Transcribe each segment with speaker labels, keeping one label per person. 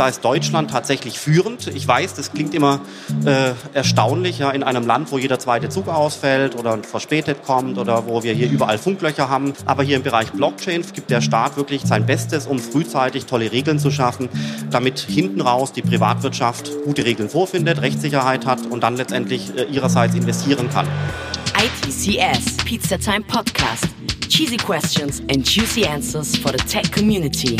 Speaker 1: Da ist Deutschland tatsächlich führend. Ich weiß, das klingt immer äh, erstaunlich, ja, in einem Land, wo jeder zweite Zug ausfällt oder verspätet kommt oder wo wir hier überall Funklöcher haben. Aber hier im Bereich Blockchain gibt der Staat wirklich sein Bestes, um frühzeitig tolle Regeln zu schaffen, damit hinten raus die Privatwirtschaft gute Regeln vorfindet, Rechtssicherheit hat und dann letztendlich äh, ihrerseits investieren kann.
Speaker 2: ITCS Pizza Time Podcast. Cheesy questions and juicy answers for the tech community.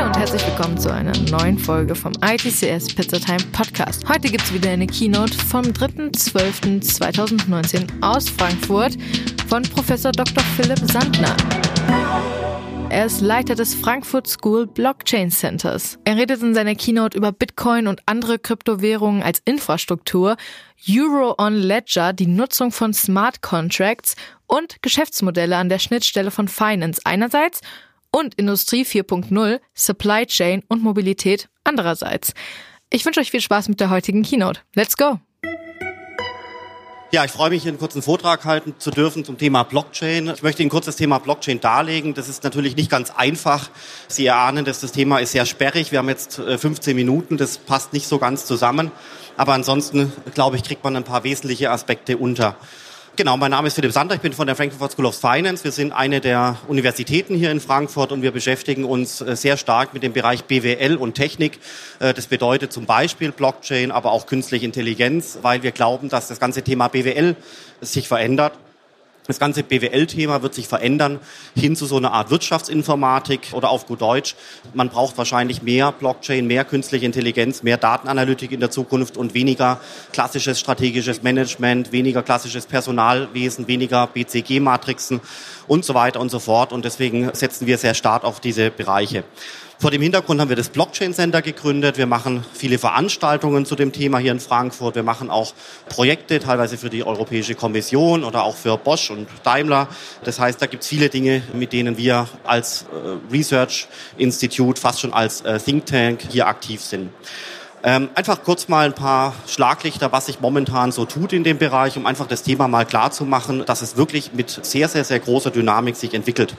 Speaker 3: Hallo und herzlich willkommen zu einer neuen Folge vom ITCS Pizza Time Podcast. Heute gibt es wieder eine Keynote vom 3.12.2019 aus Frankfurt von Professor Dr. Philipp Sandner. Er ist Leiter des Frankfurt School Blockchain Centers. Er redet in seiner Keynote über Bitcoin und andere Kryptowährungen als Infrastruktur, Euro on Ledger, die Nutzung von Smart Contracts und Geschäftsmodelle an der Schnittstelle von Finance einerseits und Industrie 4.0, Supply Chain und Mobilität andererseits. Ich wünsche euch viel Spaß mit der heutigen Keynote. Let's go!
Speaker 1: Ja, ich freue mich, hier einen kurzen Vortrag halten zu dürfen zum Thema Blockchain. Ich möchte Ihnen kurz das Thema Blockchain darlegen. Das ist natürlich nicht ganz einfach. Sie erahnen, dass das Thema ist sehr sperrig. Wir haben jetzt 15 äh, Minuten. Das passt nicht so ganz zusammen. Aber ansonsten, glaube ich, kriegt man ein paar wesentliche Aspekte unter. Genau, mein Name ist Philipp Sander, ich bin von der Frankfurt School of Finance. Wir sind eine der Universitäten hier in Frankfurt und wir beschäftigen uns äh, sehr stark mit dem Bereich BWL und Technik. Äh, das bedeutet zum Beispiel Blockchain, aber auch künstliche Intelligenz, weil wir glauben, dass das ganze Thema BWL sich verändert das ganze BWL-Thema wird sich verändern hin zu so einer Art Wirtschaftsinformatik oder auf gut Deutsch. Man braucht wahrscheinlich mehr Blockchain, mehr künstliche Intelligenz, mehr Datenanalytik in der Zukunft und weniger klassisches strategisches Management, weniger klassisches Personalwesen, weniger BCG-Matrixen und so weiter und so fort. Und deswegen setzen wir sehr stark auf diese Bereiche. Vor dem Hintergrund haben wir das Blockchain Center gegründet. Wir machen viele Veranstaltungen zu dem Thema hier in Frankfurt. Wir machen auch Projekte, teilweise für die Europäische Kommission oder auch für Bosch und Daimler. Das heißt, da gibt es viele Dinge, mit denen wir als äh, Research Institute, fast schon als äh, Think Tank hier aktiv sind. Ähm, einfach kurz mal ein paar Schlaglichter, was sich momentan so tut in dem Bereich, um einfach das Thema mal klar zu machen, dass es wirklich mit sehr, sehr, sehr großer Dynamik sich entwickelt.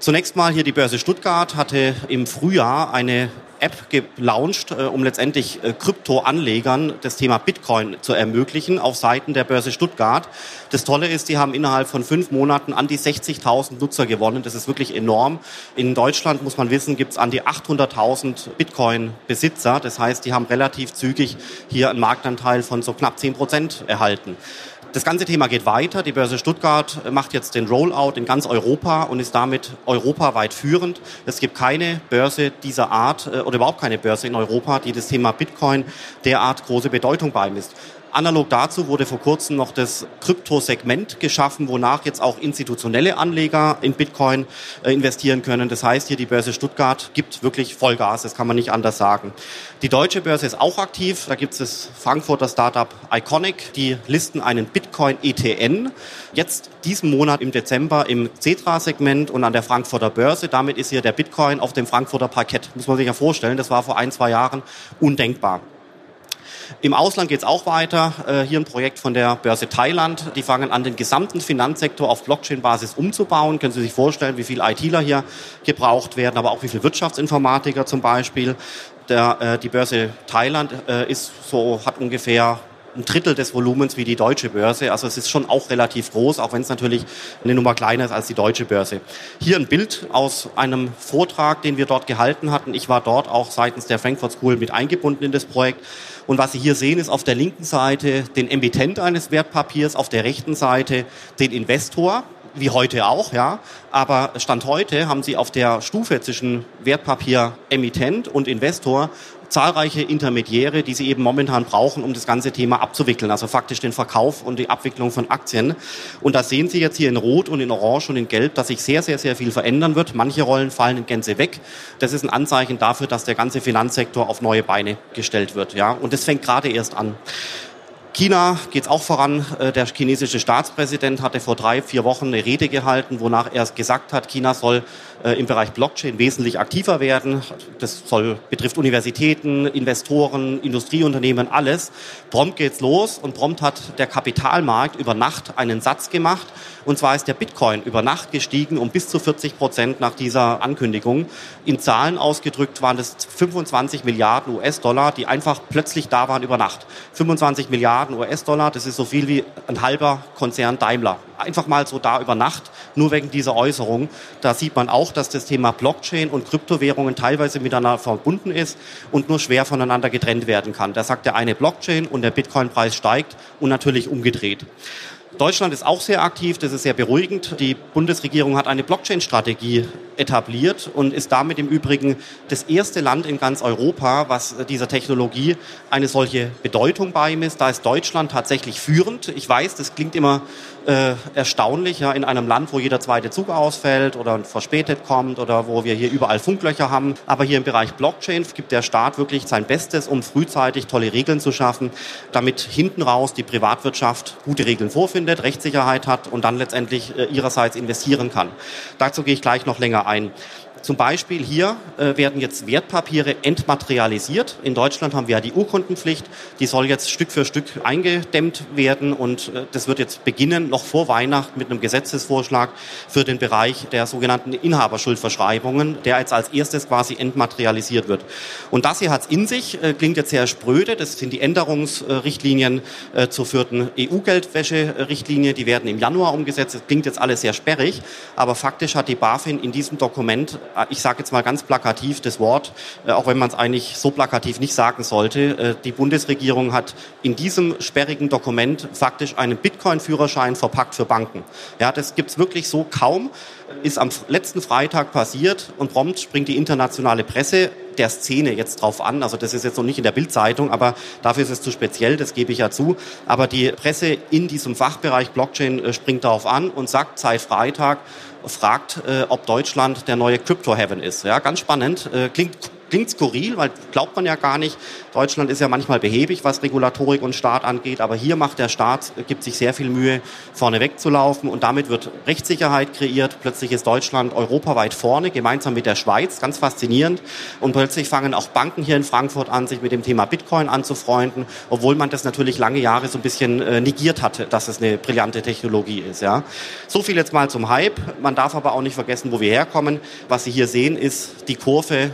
Speaker 1: Zunächst mal hier die Börse Stuttgart hatte im Frühjahr eine App gelauncht, äh, um letztendlich äh, Kryptoanlegern das Thema Bitcoin zu ermöglichen auf Seiten der Börse Stuttgart. Das Tolle ist, die haben innerhalb von fünf Monaten an die 60.000 Nutzer gewonnen. Das ist wirklich enorm. In Deutschland, muss man wissen, gibt es an die 800.000 Bitcoin-Besitzer. Das heißt, die haben relativ zügig hier einen Marktanteil von so knapp 10 Prozent erhalten. Das ganze Thema geht weiter. Die Börse Stuttgart macht jetzt den Rollout in ganz Europa und ist damit europaweit führend. Es gibt keine Börse dieser Art äh, oder überhaupt keine Börse in Europa, die das Thema Bitcoin derart große Bedeutung beimisst. Analog dazu wurde vor kurzem noch das Kryptosegment geschaffen, wonach jetzt auch institutionelle Anleger in Bitcoin äh, investieren können. Das heißt, hier die Börse Stuttgart gibt wirklich Vollgas, das kann man nicht anders sagen. Die deutsche Börse ist auch aktiv. Da gibt es das Frankfurter Startup Iconic. Die listen einen Bitcoin ETN. Jetzt diesen Monat im Dezember im Cetra-Segment und an der Frankfurter Börse. Damit ist hier der Bitcoin auf dem Frankfurter Parkett. Muss man sich ja vorstellen. Das war vor ein, zwei Jahren undenkbar. Im Ausland geht es auch weiter. Äh, hier ein Projekt von der Börse Thailand. Die fangen an, den gesamten Finanzsektor auf Blockchain-Basis umzubauen. Können Sie sich vorstellen, wie viele ITler hier gebraucht werden, aber auch wie viele Wirtschaftsinformatiker zum Beispiel. Der, äh, die Börse Thailand äh, ist so, hat ungefähr ein Drittel des Volumens wie die deutsche Börse. Also es ist schon auch relativ groß, auch wenn es natürlich eine Nummer kleiner ist als die deutsche Börse. Hier ein Bild aus einem Vortrag, den wir dort gehalten hatten. Ich war dort auch seitens der Frankfurt School mit eingebunden in das Projekt. Und was Sie hier sehen, ist auf der linken Seite den Emittent eines Wertpapiers, auf der rechten Seite den Investor wie heute auch, ja. Aber Stand heute haben Sie auf der Stufe zwischen Wertpapier Emittent und Investor zahlreiche Intermediäre, die sie eben momentan brauchen, um das ganze Thema abzuwickeln. Also faktisch den Verkauf und die Abwicklung von Aktien. Und da sehen Sie jetzt hier in Rot und in Orange und in Gelb, dass sich sehr, sehr, sehr viel verändern wird. Manche Rollen fallen in Gänze weg. Das ist ein Anzeichen dafür, dass der ganze Finanzsektor auf neue Beine gestellt wird. Ja, und das fängt gerade erst an. China geht es auch voran. Äh, der chinesische Staatspräsident hatte vor drei, vier Wochen eine Rede gehalten, wonach er gesagt hat, China soll äh, im Bereich Blockchain wesentlich aktiver werden. Das soll, betrifft Universitäten, Investoren, Industrieunternehmen, alles. Prompt geht's los und prompt hat der Kapitalmarkt über Nacht einen Satz gemacht. Und zwar ist der Bitcoin über Nacht gestiegen um bis zu 40 Prozent nach dieser Ankündigung. In Zahlen ausgedrückt waren es 25 Milliarden US-Dollar, die einfach plötzlich da waren über Nacht. 25 Milliarden US-Dollar, das ist so viel wie ein halber Konzern Daimler. Einfach mal so da über Nacht, nur wegen dieser Äußerung. Da sieht man auch, dass das Thema Blockchain und Kryptowährungen teilweise miteinander verbunden ist und nur schwer voneinander getrennt werden kann. Da sagt der eine Blockchain und der Bitcoin-Preis steigt und natürlich umgedreht. Deutschland ist auch sehr aktiv, das ist sehr beruhigend. Die Bundesregierung hat eine Blockchain-Strategie etabliert und ist damit im Übrigen das erste Land in ganz Europa, was dieser Technologie eine solche Bedeutung beimisst. Da ist Deutschland tatsächlich führend. Ich weiß, das klingt immer äh, erstaunlich, ja, in einem Land, wo jeder zweite Zug ausfällt oder verspätet kommt oder wo wir hier überall Funklöcher haben. Aber hier im Bereich Blockchain gibt der Staat wirklich sein Bestes, um frühzeitig tolle Regeln zu schaffen, damit hinten raus die Privatwirtschaft gute Regeln vorfindet, Rechtssicherheit hat und dann letztendlich äh, ihrerseits investieren kann. Dazu gehe ich gleich noch länger ein. Zum Beispiel hier äh, werden jetzt Wertpapiere entmaterialisiert. In Deutschland haben wir ja die Urkundenpflicht. Die soll jetzt Stück für Stück eingedämmt werden und äh, das wird jetzt beginnen, noch vor Weihnachten mit einem Gesetzesvorschlag für den Bereich der sogenannten Inhaberschuldverschreibungen, der jetzt als erstes quasi entmaterialisiert wird. Und das hier hat es in sich, äh, klingt jetzt sehr spröde. Das sind die Änderungsrichtlinien äh, zur vierten EU-Geldwäsche-Richtlinie. Die werden im Januar umgesetzt. Das klingt jetzt alles sehr sperrig, aber faktisch hat die BaFin in diesem Dokument ich sage jetzt mal ganz plakativ das Wort, äh, auch wenn man es eigentlich so plakativ nicht sagen sollte. Äh, die Bundesregierung hat in diesem sperrigen Dokument faktisch einen Bitcoin-Führerschein verpackt für Banken. Ja, das gibt's wirklich so kaum. Ist am letzten Freitag passiert und prompt springt die internationale Presse der Szene jetzt drauf an. Also das ist jetzt noch nicht in der Bildzeitung, aber dafür ist es zu speziell, das gebe ich ja zu. Aber die Presse in diesem Fachbereich Blockchain springt darauf an und sagt seit Freitag, fragt, äh, ob Deutschland der neue Crypto Heaven ist. Ja, ganz spannend. Äh, klingt klingt skurril, weil glaubt man ja gar nicht. Deutschland ist ja manchmal behäbig, was Regulatorik und Staat angeht, aber hier macht der Staat, gibt sich sehr viel Mühe, vorne wegzulaufen und damit wird Rechtssicherheit kreiert. Plötzlich ist Deutschland europaweit vorne, gemeinsam mit der Schweiz, ganz faszinierend. Und plötzlich fangen auch Banken hier in Frankfurt an, sich mit dem Thema Bitcoin anzufreunden, obwohl man das natürlich lange Jahre so ein bisschen äh, negiert hatte, dass es eine brillante Technologie ist. Ja. So viel jetzt mal zum Hype. Man darf aber auch nicht vergessen, wo wir herkommen. Was Sie hier sehen, ist die Kurve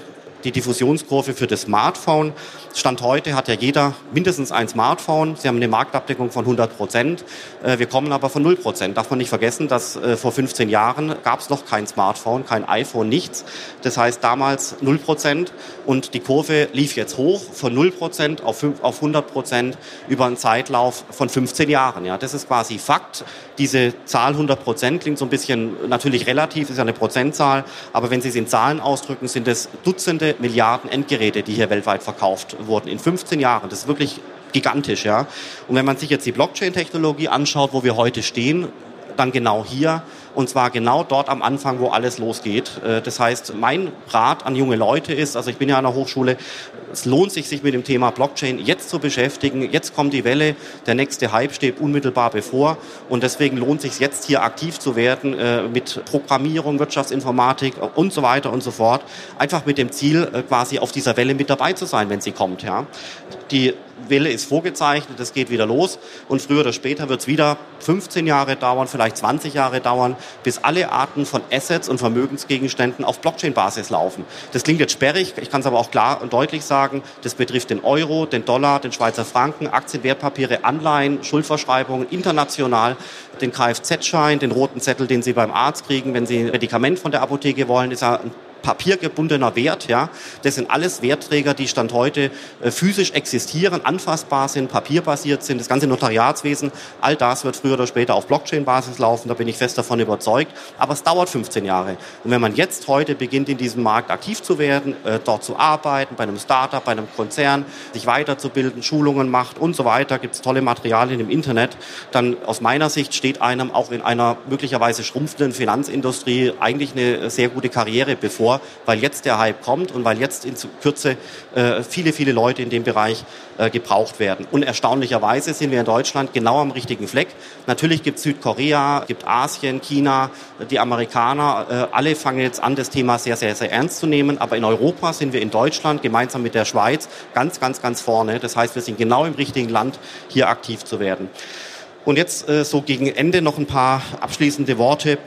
Speaker 1: die Diffusionskurve für das Smartphone. Stand heute hat ja jeder mindestens ein Smartphone. Sie haben eine Marktabdeckung von 100 Prozent. Äh, wir kommen aber von 0 Prozent. Darf man nicht vergessen, dass äh, vor 15 Jahren gab es noch kein Smartphone, kein iPhone, nichts. Das heißt damals 0 Prozent und die Kurve lief jetzt hoch von 0 Prozent auf 100 Prozent über einen Zeitlauf von 15 Jahren. Ja, das ist quasi Fakt. Diese Zahl 100 Prozent klingt so ein bisschen natürlich relativ, ist ja eine Prozentzahl, aber wenn Sie es in Zahlen ausdrücken, sind es Dutzende Milliarden Endgeräte, die hier weltweit verkauft wurden in 15 Jahren. Das ist wirklich gigantisch, ja. Und wenn man sich jetzt die Blockchain-Technologie anschaut, wo wir heute stehen, dann genau hier und zwar genau dort am Anfang, wo alles losgeht. Äh, das heißt, mein Rat an junge Leute ist, also ich bin ja an der Hochschule, es lohnt sich, sich mit dem Thema Blockchain jetzt zu beschäftigen. Jetzt kommt die Welle, der nächste Hype steht unmittelbar bevor und deswegen lohnt sich jetzt hier aktiv zu werden äh, mit Programmierung, Wirtschaftsinformatik und so weiter und so fort. Einfach mit dem Ziel, äh, quasi auf dieser Welle mit dabei zu sein, wenn sie kommt. Ja. Die Welle ist vorgezeichnet, es geht wieder los und früher oder später wird es wieder 15 Jahre dauern, vielleicht 20 Jahre dauern, bis alle Arten von Assets und Vermögensgegenständen auf Blockchain-Basis laufen. Das klingt jetzt sperrig, ich kann es aber auch klar und deutlich sagen, das betrifft den Euro, den Dollar, den Schweizer Franken, Aktien, Wertpapiere, Anleihen, Schuldverschreibungen, international, den Kfz-Schein, den roten Zettel, den Sie beim Arzt kriegen, wenn Sie ein Medikament von der Apotheke wollen, ist ja ein papiergebundener Wert. Ja, das sind alles Wertträger, die Stand heute äh, physisch existieren, anfassbar sind, papierbasiert sind. Das ganze Notariatswesen, all das wird früher oder später auf Blockchain-Basis laufen. Da bin ich fest davon überzeugt. Aber es dauert 15 Jahre. Und wenn man jetzt heute beginnt, in diesem Markt aktiv zu werden, äh, dort zu arbeiten, bei einem Startup, bei einem Konzern, sich weiterzubilden, Schulungen macht und so weiter, gibt es tolle Materialien im Internet, dann aus meiner Sicht steht einem auch in einer möglicherweise schrumpfenden Finanzindustrie eigentlich eine sehr gute Karriere bevor weil jetzt der Hype kommt und weil jetzt in Kürze äh, viele, viele Leute in dem Bereich äh, gebraucht werden. Und erstaunlicherweise sind wir in Deutschland genau am richtigen Fleck. Natürlich gibt es Südkorea, gibt Asien, China, die Amerikaner, äh, alle fangen jetzt an, das Thema sehr, sehr, sehr ernst zu nehmen. Aber in Europa sind wir in Deutschland gemeinsam mit der Schweiz ganz, ganz, ganz vorne. Das heißt, wir sind genau im richtigen Land, hier aktiv zu werden. Und jetzt äh, so gegen Ende noch ein paar abschließende Worte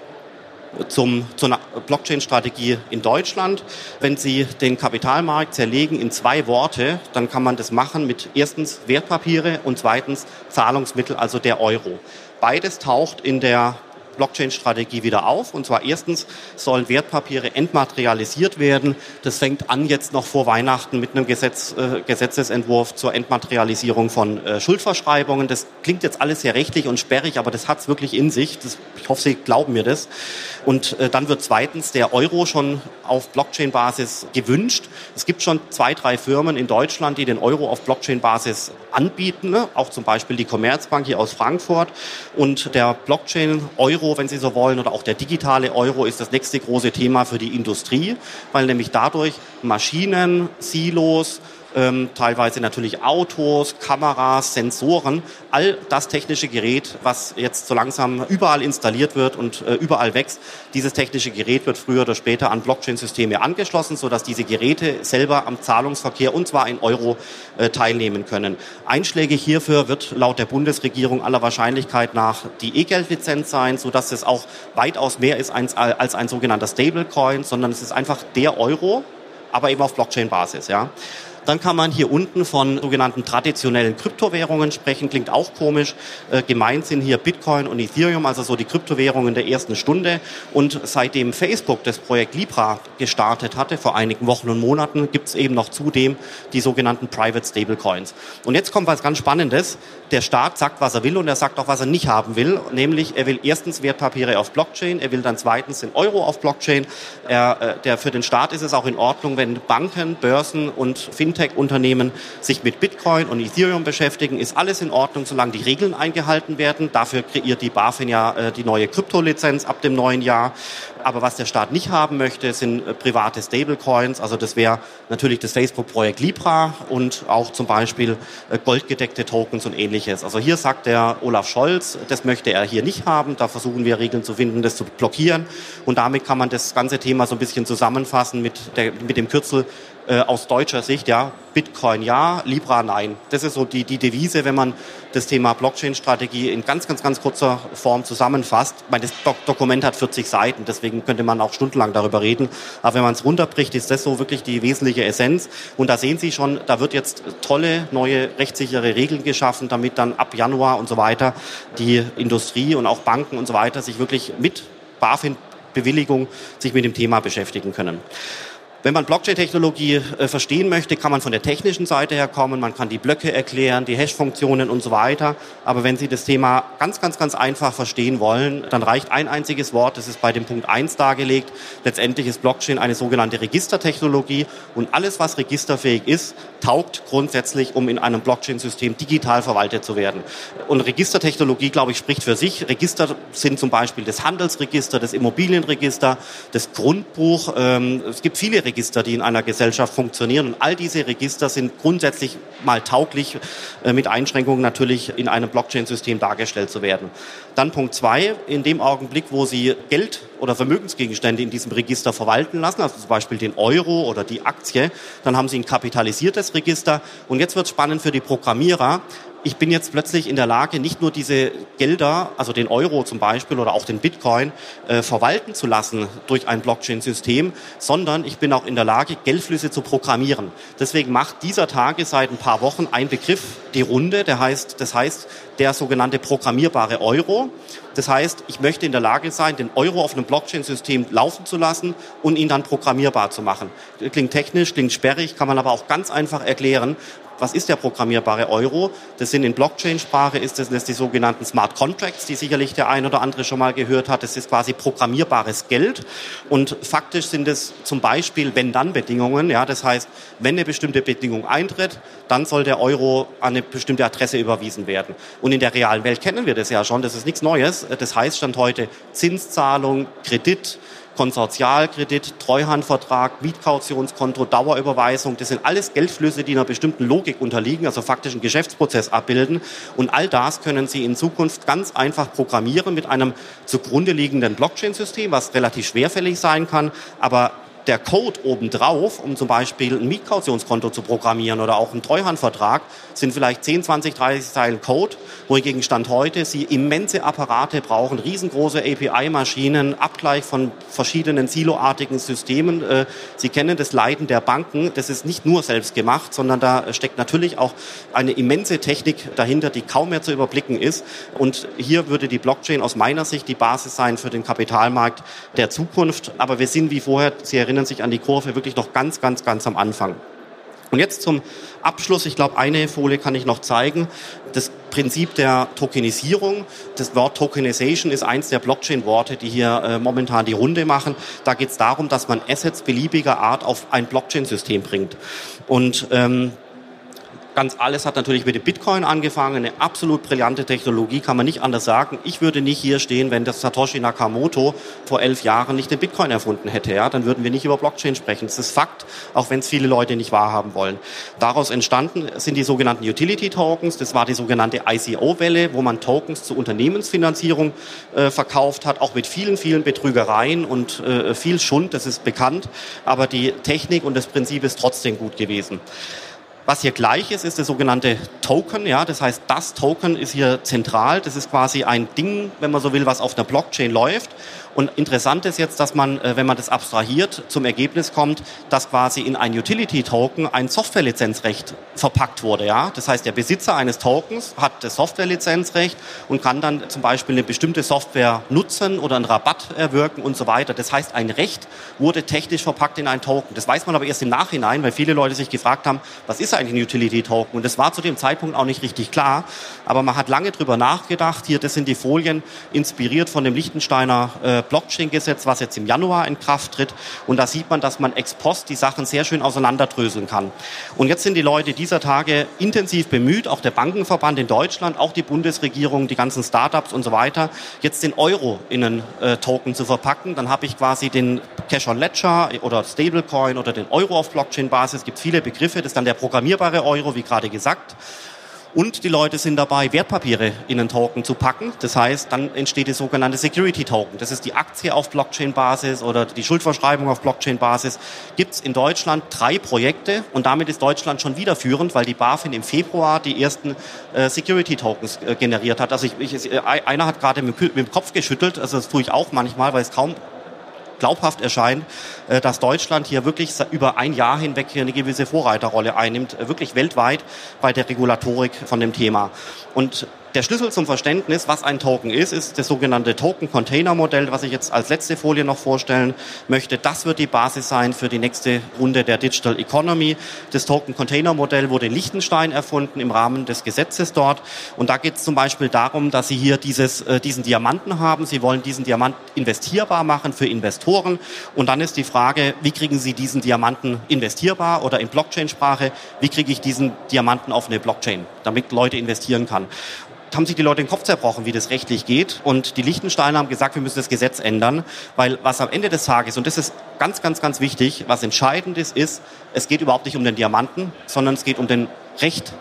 Speaker 1: zum, zu einer Blockchain-Strategie in Deutschland. Wenn Sie den Kapitalmarkt zerlegen in zwei Worte, dann kann man das machen mit erstens Wertpapiere und zweitens Zahlungsmittel, also der Euro. Beides taucht in der Blockchain-Strategie wieder auf. Und zwar erstens sollen Wertpapiere entmaterialisiert werden. Das fängt an jetzt noch vor Weihnachten mit einem Gesetz, äh, Gesetzesentwurf zur Entmaterialisierung von äh, Schuldverschreibungen. Das klingt jetzt alles sehr rechtlich und sperrig, aber das hat es wirklich in sich. Das, ich hoffe, Sie glauben mir das. Und äh, dann wird zweitens der Euro schon auf Blockchain-Basis gewünscht. Es gibt schon zwei, drei Firmen in Deutschland, die den Euro auf Blockchain-Basis anbieten, ne? auch zum Beispiel die Commerzbank hier aus Frankfurt. Und der Blockchain-Euro wenn Sie so wollen, oder auch der digitale Euro ist das nächste große Thema für die Industrie, weil nämlich dadurch Maschinen, Silos, ähm, teilweise natürlich Autos, Kameras, Sensoren, all das technische Gerät, was jetzt so langsam überall installiert wird und äh, überall wächst, dieses technische Gerät wird früher oder später an Blockchain-Systeme angeschlossen, sodass diese Geräte selber am Zahlungsverkehr und zwar in Euro äh, teilnehmen können. Einschlägig hierfür wird laut der Bundesregierung aller Wahrscheinlichkeit nach die E-Geld-Lizenz sein, sodass es auch weitaus mehr ist als, als ein sogenannter Stablecoin, sondern es ist einfach der Euro, aber eben auf Blockchain-Basis. Ja. Dann kann man hier unten von sogenannten traditionellen Kryptowährungen sprechen, klingt auch komisch. Äh, gemeint sind hier Bitcoin und Ethereum, also so die Kryptowährungen der ersten Stunde. Und seitdem Facebook das Projekt Libra gestartet hatte, vor einigen Wochen und Monaten, gibt es eben noch zudem die sogenannten Private Stablecoins. Und jetzt kommt was ganz Spannendes. Der Staat sagt, was er will und er sagt auch, was er nicht haben will. Nämlich, er will erstens Wertpapiere auf Blockchain, er will dann zweitens den Euro auf Blockchain. Er, äh, der, für den Staat ist es auch in Ordnung, wenn Banken, Börsen und Fintech Fintech-Unternehmen sich mit Bitcoin und Ethereum beschäftigen, ist alles in Ordnung, solange die Regeln eingehalten werden. Dafür kreiert die BaFin ja äh, die neue Kryptolizenz ab dem neuen Jahr. Aber was der Staat nicht haben möchte, sind äh, private Stablecoins. Also das wäre natürlich das Facebook-Projekt Libra und auch zum Beispiel äh, goldgedeckte Tokens und ähnliches. Also hier sagt der Olaf Scholz, das möchte er hier nicht haben. Da versuchen wir Regeln zu finden, das zu blockieren. Und damit kann man das ganze Thema so ein bisschen zusammenfassen mit, der, mit dem Kürzel äh, aus deutscher Sicht, ja, Bitcoin ja, Libra nein. Das ist so die, die Devise, wenn man das Thema Blockchain-Strategie in ganz, ganz, ganz kurzer Form zusammenfasst. Ich meine, das Dok Dokument hat 40 Seiten, deswegen könnte man auch stundenlang darüber reden. Aber wenn man es runterbricht, ist das so wirklich die wesentliche Essenz. Und da sehen Sie schon, da wird jetzt tolle, neue, rechtssichere Regeln geschaffen, damit dann ab Januar und so weiter die Industrie und auch Banken und so weiter sich wirklich mit BaFin-Bewilligung sich mit dem Thema beschäftigen können. Wenn man Blockchain-Technologie äh, verstehen möchte, kann man von der technischen Seite her kommen. Man kann die Blöcke erklären, die Hash-Funktionen und so weiter. Aber wenn Sie das Thema ganz, ganz, ganz einfach verstehen wollen, dann reicht ein einziges Wort. Das ist bei dem Punkt 1 dargelegt. Letztendlich ist Blockchain eine sogenannte Registertechnologie. Und alles, was registerfähig ist, taugt grundsätzlich, um in einem Blockchain-System digital verwaltet zu werden. Und Registertechnologie, glaube ich, spricht für sich. Register sind zum Beispiel das Handelsregister, das Immobilienregister, das Grundbuch. Ähm, es gibt viele Register, die in einer Gesellschaft funktionieren. Und all diese Register sind grundsätzlich mal tauglich, äh, mit Einschränkungen natürlich in einem Blockchain-System dargestellt zu werden. Dann Punkt zwei, in dem Augenblick, wo Sie Geld oder Vermögensgegenstände in diesem Register verwalten lassen, also zum Beispiel den Euro oder die Aktie, dann haben Sie ein kapitalisiertes Register. Und jetzt wird spannend für die Programmierer, ich bin jetzt plötzlich in der Lage, nicht nur diese Gelder, also den Euro zum Beispiel oder auch den Bitcoin, äh, verwalten zu lassen durch ein Blockchain-System, sondern ich bin auch in der Lage, Geldflüsse zu programmieren. Deswegen macht dieser Tage seit ein paar Wochen ein Begriff die Runde, der heißt, das heißt der sogenannte programmierbare Euro. Das heißt, ich möchte in der Lage sein, den Euro auf einem Blockchain-System laufen zu lassen und ihn dann programmierbar zu machen. Klingt technisch, klingt sperrig, kann man aber auch ganz einfach erklären, was ist der programmierbare Euro? Das sind in Blockchain-Sprache ist das, das die sogenannten Smart Contracts, die sicherlich der ein oder andere schon mal gehört hat. Das ist quasi programmierbares Geld. Und faktisch sind es zum Beispiel Wenn-Dann-Bedingungen. Ja, das heißt, wenn eine bestimmte Bedingung eintritt, dann soll der Euro an eine bestimmte Adresse überwiesen werden. Und in der realen Welt kennen wir das ja schon. Das ist nichts Neues. Das heißt, stand heute Zinszahlung, Kredit, Konsortialkredit, Treuhandvertrag, Mietkautionskonto, Dauerüberweisung. Das sind alles Geldflüsse, die einer bestimmten Logik unterliegen, also faktisch einen Geschäftsprozess abbilden. Und all das können Sie in Zukunft ganz einfach programmieren mit einem zugrunde liegenden Blockchain-System, was relativ schwerfällig sein kann, aber der Code obendrauf, um zum Beispiel ein Mietkautionskonto zu programmieren oder auch einen Treuhandvertrag, sind vielleicht 10, 20, 30 Zeilen Code, wohingegen Stand heute Sie immense Apparate brauchen, riesengroße API-Maschinen, Abgleich von verschiedenen siloartigen Systemen. Äh, Sie kennen das Leiden der Banken. Das ist nicht nur selbst gemacht, sondern da steckt natürlich auch eine immense Technik dahinter, die kaum mehr zu überblicken ist. Und hier würde die Blockchain aus meiner Sicht die Basis sein für den Kapitalmarkt der Zukunft. Aber wir sind, wie vorher, Sie erinnern sich an die Kurve, wirklich noch ganz, ganz, ganz am Anfang. Und jetzt zum Abschluss, ich glaube, eine Folie kann ich noch zeigen. Das Prinzip der Tokenisierung. Das Wort Tokenization ist eins der Blockchain-Worte, die hier äh, momentan die Runde machen. Da geht es darum, dass man Assets beliebiger Art auf ein Blockchain-System bringt. Und ähm, ganz alles hat natürlich mit dem Bitcoin angefangen. Eine absolut brillante Technologie, kann man nicht anders sagen. Ich würde nicht hier stehen, wenn das Satoshi Nakamoto vor elf Jahren nicht den Bitcoin erfunden hätte. Ja, dann würden wir nicht über Blockchain sprechen. Das ist Fakt, auch wenn es viele Leute nicht wahrhaben wollen. Daraus entstanden sind die sogenannten Utility Tokens. Das war die sogenannte ICO-Welle, wo man Tokens zur Unternehmensfinanzierung äh, verkauft hat, auch mit vielen, vielen Betrügereien und äh, viel Schund. Das ist bekannt. Aber die Technik und das Prinzip ist trotzdem gut gewesen. Was hier gleich ist, ist das sogenannte Token. Ja, das heißt, das Token ist hier zentral. Das ist quasi ein Ding, wenn man so will, was auf einer Blockchain läuft. Und interessant ist jetzt, dass man, äh, wenn man das abstrahiert, zum Ergebnis kommt, dass quasi in ein Utility-Token ein Softwarelizenzrecht verpackt wurde. Ja? Das heißt, der Besitzer eines Tokens hat das Softwarelizenzrecht und kann dann zum Beispiel eine bestimmte Software nutzen oder einen Rabatt erwirken und so weiter. Das heißt, ein Recht wurde technisch verpackt in ein Token. Das weiß man aber erst im Nachhinein, weil viele Leute sich gefragt haben, was ist eigentlich ein Utility-Token? Und das war zu dem Zeitpunkt auch nicht richtig klar. Aber man hat lange drüber nachgedacht. Hier, das sind die Folien, inspiriert von dem Lichtensteiner äh, Blockchain-Gesetz, was jetzt im Januar in Kraft tritt. Und da sieht man, dass man ex post die Sachen sehr schön auseinanderdröseln kann. Und jetzt sind die Leute dieser Tage intensiv bemüht, auch der Bankenverband in Deutschland, auch die Bundesregierung, die ganzen Startups und so weiter, jetzt den Euro in einen äh, Token zu verpacken. Dann habe ich quasi den Cash on Ledger oder Stablecoin oder den Euro auf Blockchain-Basis. Es gibt viele Begriffe. Das ist dann der programmierbare Euro, wie gerade gesagt. Und die Leute sind dabei, Wertpapiere in einen Token zu packen. Das heißt, dann entsteht die sogenannte Security Token. Das ist die Aktie auf Blockchain-Basis oder die Schuldverschreibung auf Blockchain-Basis. Gibt es in Deutschland drei Projekte und damit ist Deutschland schon wieder führend, weil die BaFin im Februar die ersten äh, Security Tokens äh, generiert hat. Also ich, ich, äh, einer hat gerade mit, mit dem Kopf geschüttelt, also das tue ich auch manchmal, weil es kaum glaubhaft erscheint, äh, dass Deutschland hier wirklich über ein Jahr hinweg hier eine gewisse Vorreiterrolle einnimmt, äh, wirklich weltweit bei der Regulatorik von dem Thema. Und der Schlüssel zum Verständnis, was ein Token ist, ist das sogenannte Token-Container-Modell, was ich jetzt als letzte Folie noch vorstellen möchte. Das wird die Basis sein für die nächste Runde der Digital Economy. Das Token-Container-Modell wurde in Liechtenstein erfunden im Rahmen des Gesetzes dort. Und da geht es zum Beispiel darum, dass Sie hier dieses, äh, diesen Diamanten haben. Sie wollen diesen Diamant investierbar machen für Investoren. Und dann ist die Frage, wie kriegen Sie diesen Diamanten investierbar oder in Blockchain-Sprache, wie kriege ich diesen Diamanten auf eine Blockchain, damit Leute investieren kann haben sich die Leute den Kopf zerbrochen, wie das rechtlich geht. Und die Lichtensteiner haben gesagt, wir müssen das Gesetz ändern, weil was am Ende des Tages, und das ist ganz, ganz, ganz wichtig, was entscheidend ist, ist, es geht überhaupt nicht um den Diamanten, sondern es geht um den Recht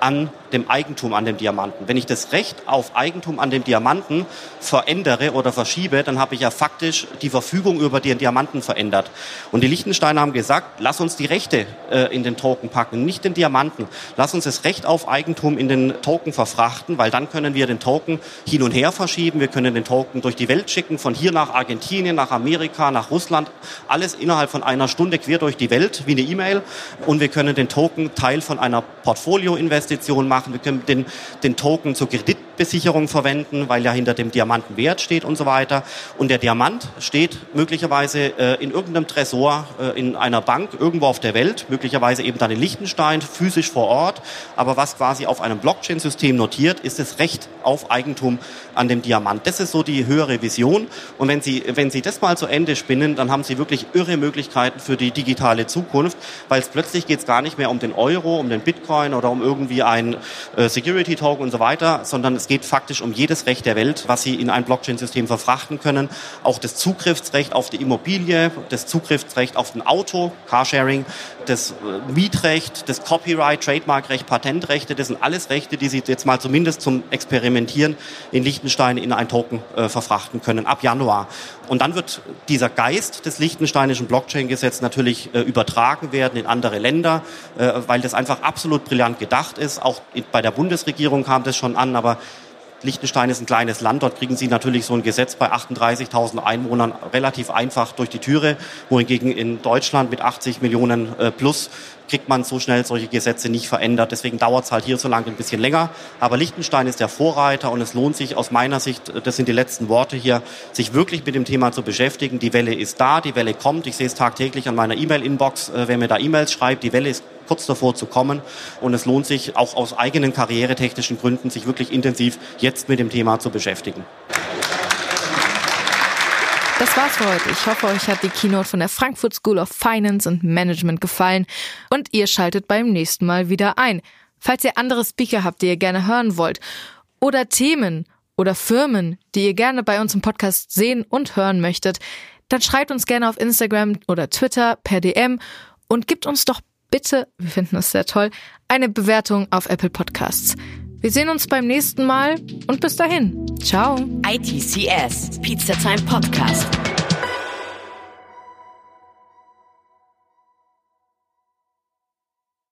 Speaker 1: an dem Eigentum an dem Diamanten. Wenn ich das Recht auf Eigentum an dem Diamanten verändere oder verschiebe, dann habe ich ja faktisch die Verfügung über den Diamanten verändert. Und die Lichtensteiner haben gesagt, lass uns die Rechte äh, in den Token packen, nicht den Diamanten. Lass uns das Recht auf Eigentum in den Token verfrachten, weil dann können wir den Token hin und her verschieben. Wir können den Token durch die Welt schicken, von hier nach Argentinien, nach Amerika, nach Russland. Alles innerhalb von einer Stunde quer durch die Welt, wie eine E-Mail. Und wir können den Token Teil von einer Portfolioinvestition machen. Wir können den, den Token zur Kredit Besicherung verwenden, weil ja hinter dem Diamanten Wert steht und so weiter. Und der Diamant steht möglicherweise äh, in irgendeinem Tresor äh, in einer Bank irgendwo auf der Welt, möglicherweise eben dann in Liechtenstein, physisch vor Ort. Aber was quasi auf einem Blockchain-System notiert, ist das Recht auf Eigentum an dem Diamant. Das ist so die höhere Vision. Und wenn Sie, wenn Sie das mal zu Ende spinnen, dann haben Sie wirklich irre Möglichkeiten für die digitale Zukunft, weil es plötzlich geht es gar nicht mehr um den Euro, um den Bitcoin oder um irgendwie ein Security-Token und so weiter, sondern es Es geht faktisch um jedes Recht der Welt, was Sie in ein Blockchain-System verfrachten können. Auch das Zugriffsrecht auf die Immobilie, das Zugriffsrecht auf ein Auto, Carsharing, das äh, Mietrecht, das Copyright, Trademarkrecht, Patentrechte. Das sind alles Rechte, die Sie jetzt mal zumindest zum Experimentieren in Liechtenstein in ein Token äh, verfrachten können ab Januar. Und dann wird dieser Geist des liechtensteinischen Blockchain-Gesetzes natürlich äh, übertragen werden in andere Länder, äh, weil das einfach absolut brillant gedacht ist. Auch bei der Bundesregierung kam das schon an, aber Liechtenstein ist ein kleines Land, dort kriegen Sie natürlich so ein Gesetz bei 38.000 Einwohnern relativ einfach durch die Türe, wohingegen in Deutschland mit 80 Millionen äh, plus kriegt man so schnell solche Gesetze nicht verändert. Deswegen dauert es halt hier so lange ein bisschen länger. Aber Liechtenstein ist der Vorreiter und es lohnt sich aus meiner Sicht, das sind die letzten Worte hier, sich wirklich mit dem Thema zu beschäftigen. Die Welle ist da, die Welle kommt. Ich sehe es tagtäglich an meiner E-Mail-Inbox, äh, wer mir da E-Mails schreibt. Die Welle ist kurz davor zu kommen und es lohnt sich auch aus eigenen karrieretechnischen Gründen, sich wirklich intensiv jetzt mit dem Thema zu beschäftigen.
Speaker 3: Das war's für heute. Ich hoffe, euch hat die Keynote von der Frankfurt School of Finance and Management gefallen und ihr schaltet beim nächsten Mal wieder ein. Falls ihr andere Speaker habt, die ihr gerne hören wollt oder Themen oder Firmen, die ihr gerne bei uns im Podcast sehen und hören möchtet, dann schreibt uns gerne auf Instagram oder Twitter per DM und gibt uns doch bitte, wir finden das sehr toll, eine Bewertung auf Apple Podcasts. Wir sehen uns beim nächsten Mal und bis dahin. Ciao.
Speaker 2: ITCS, Pizza Time Podcast.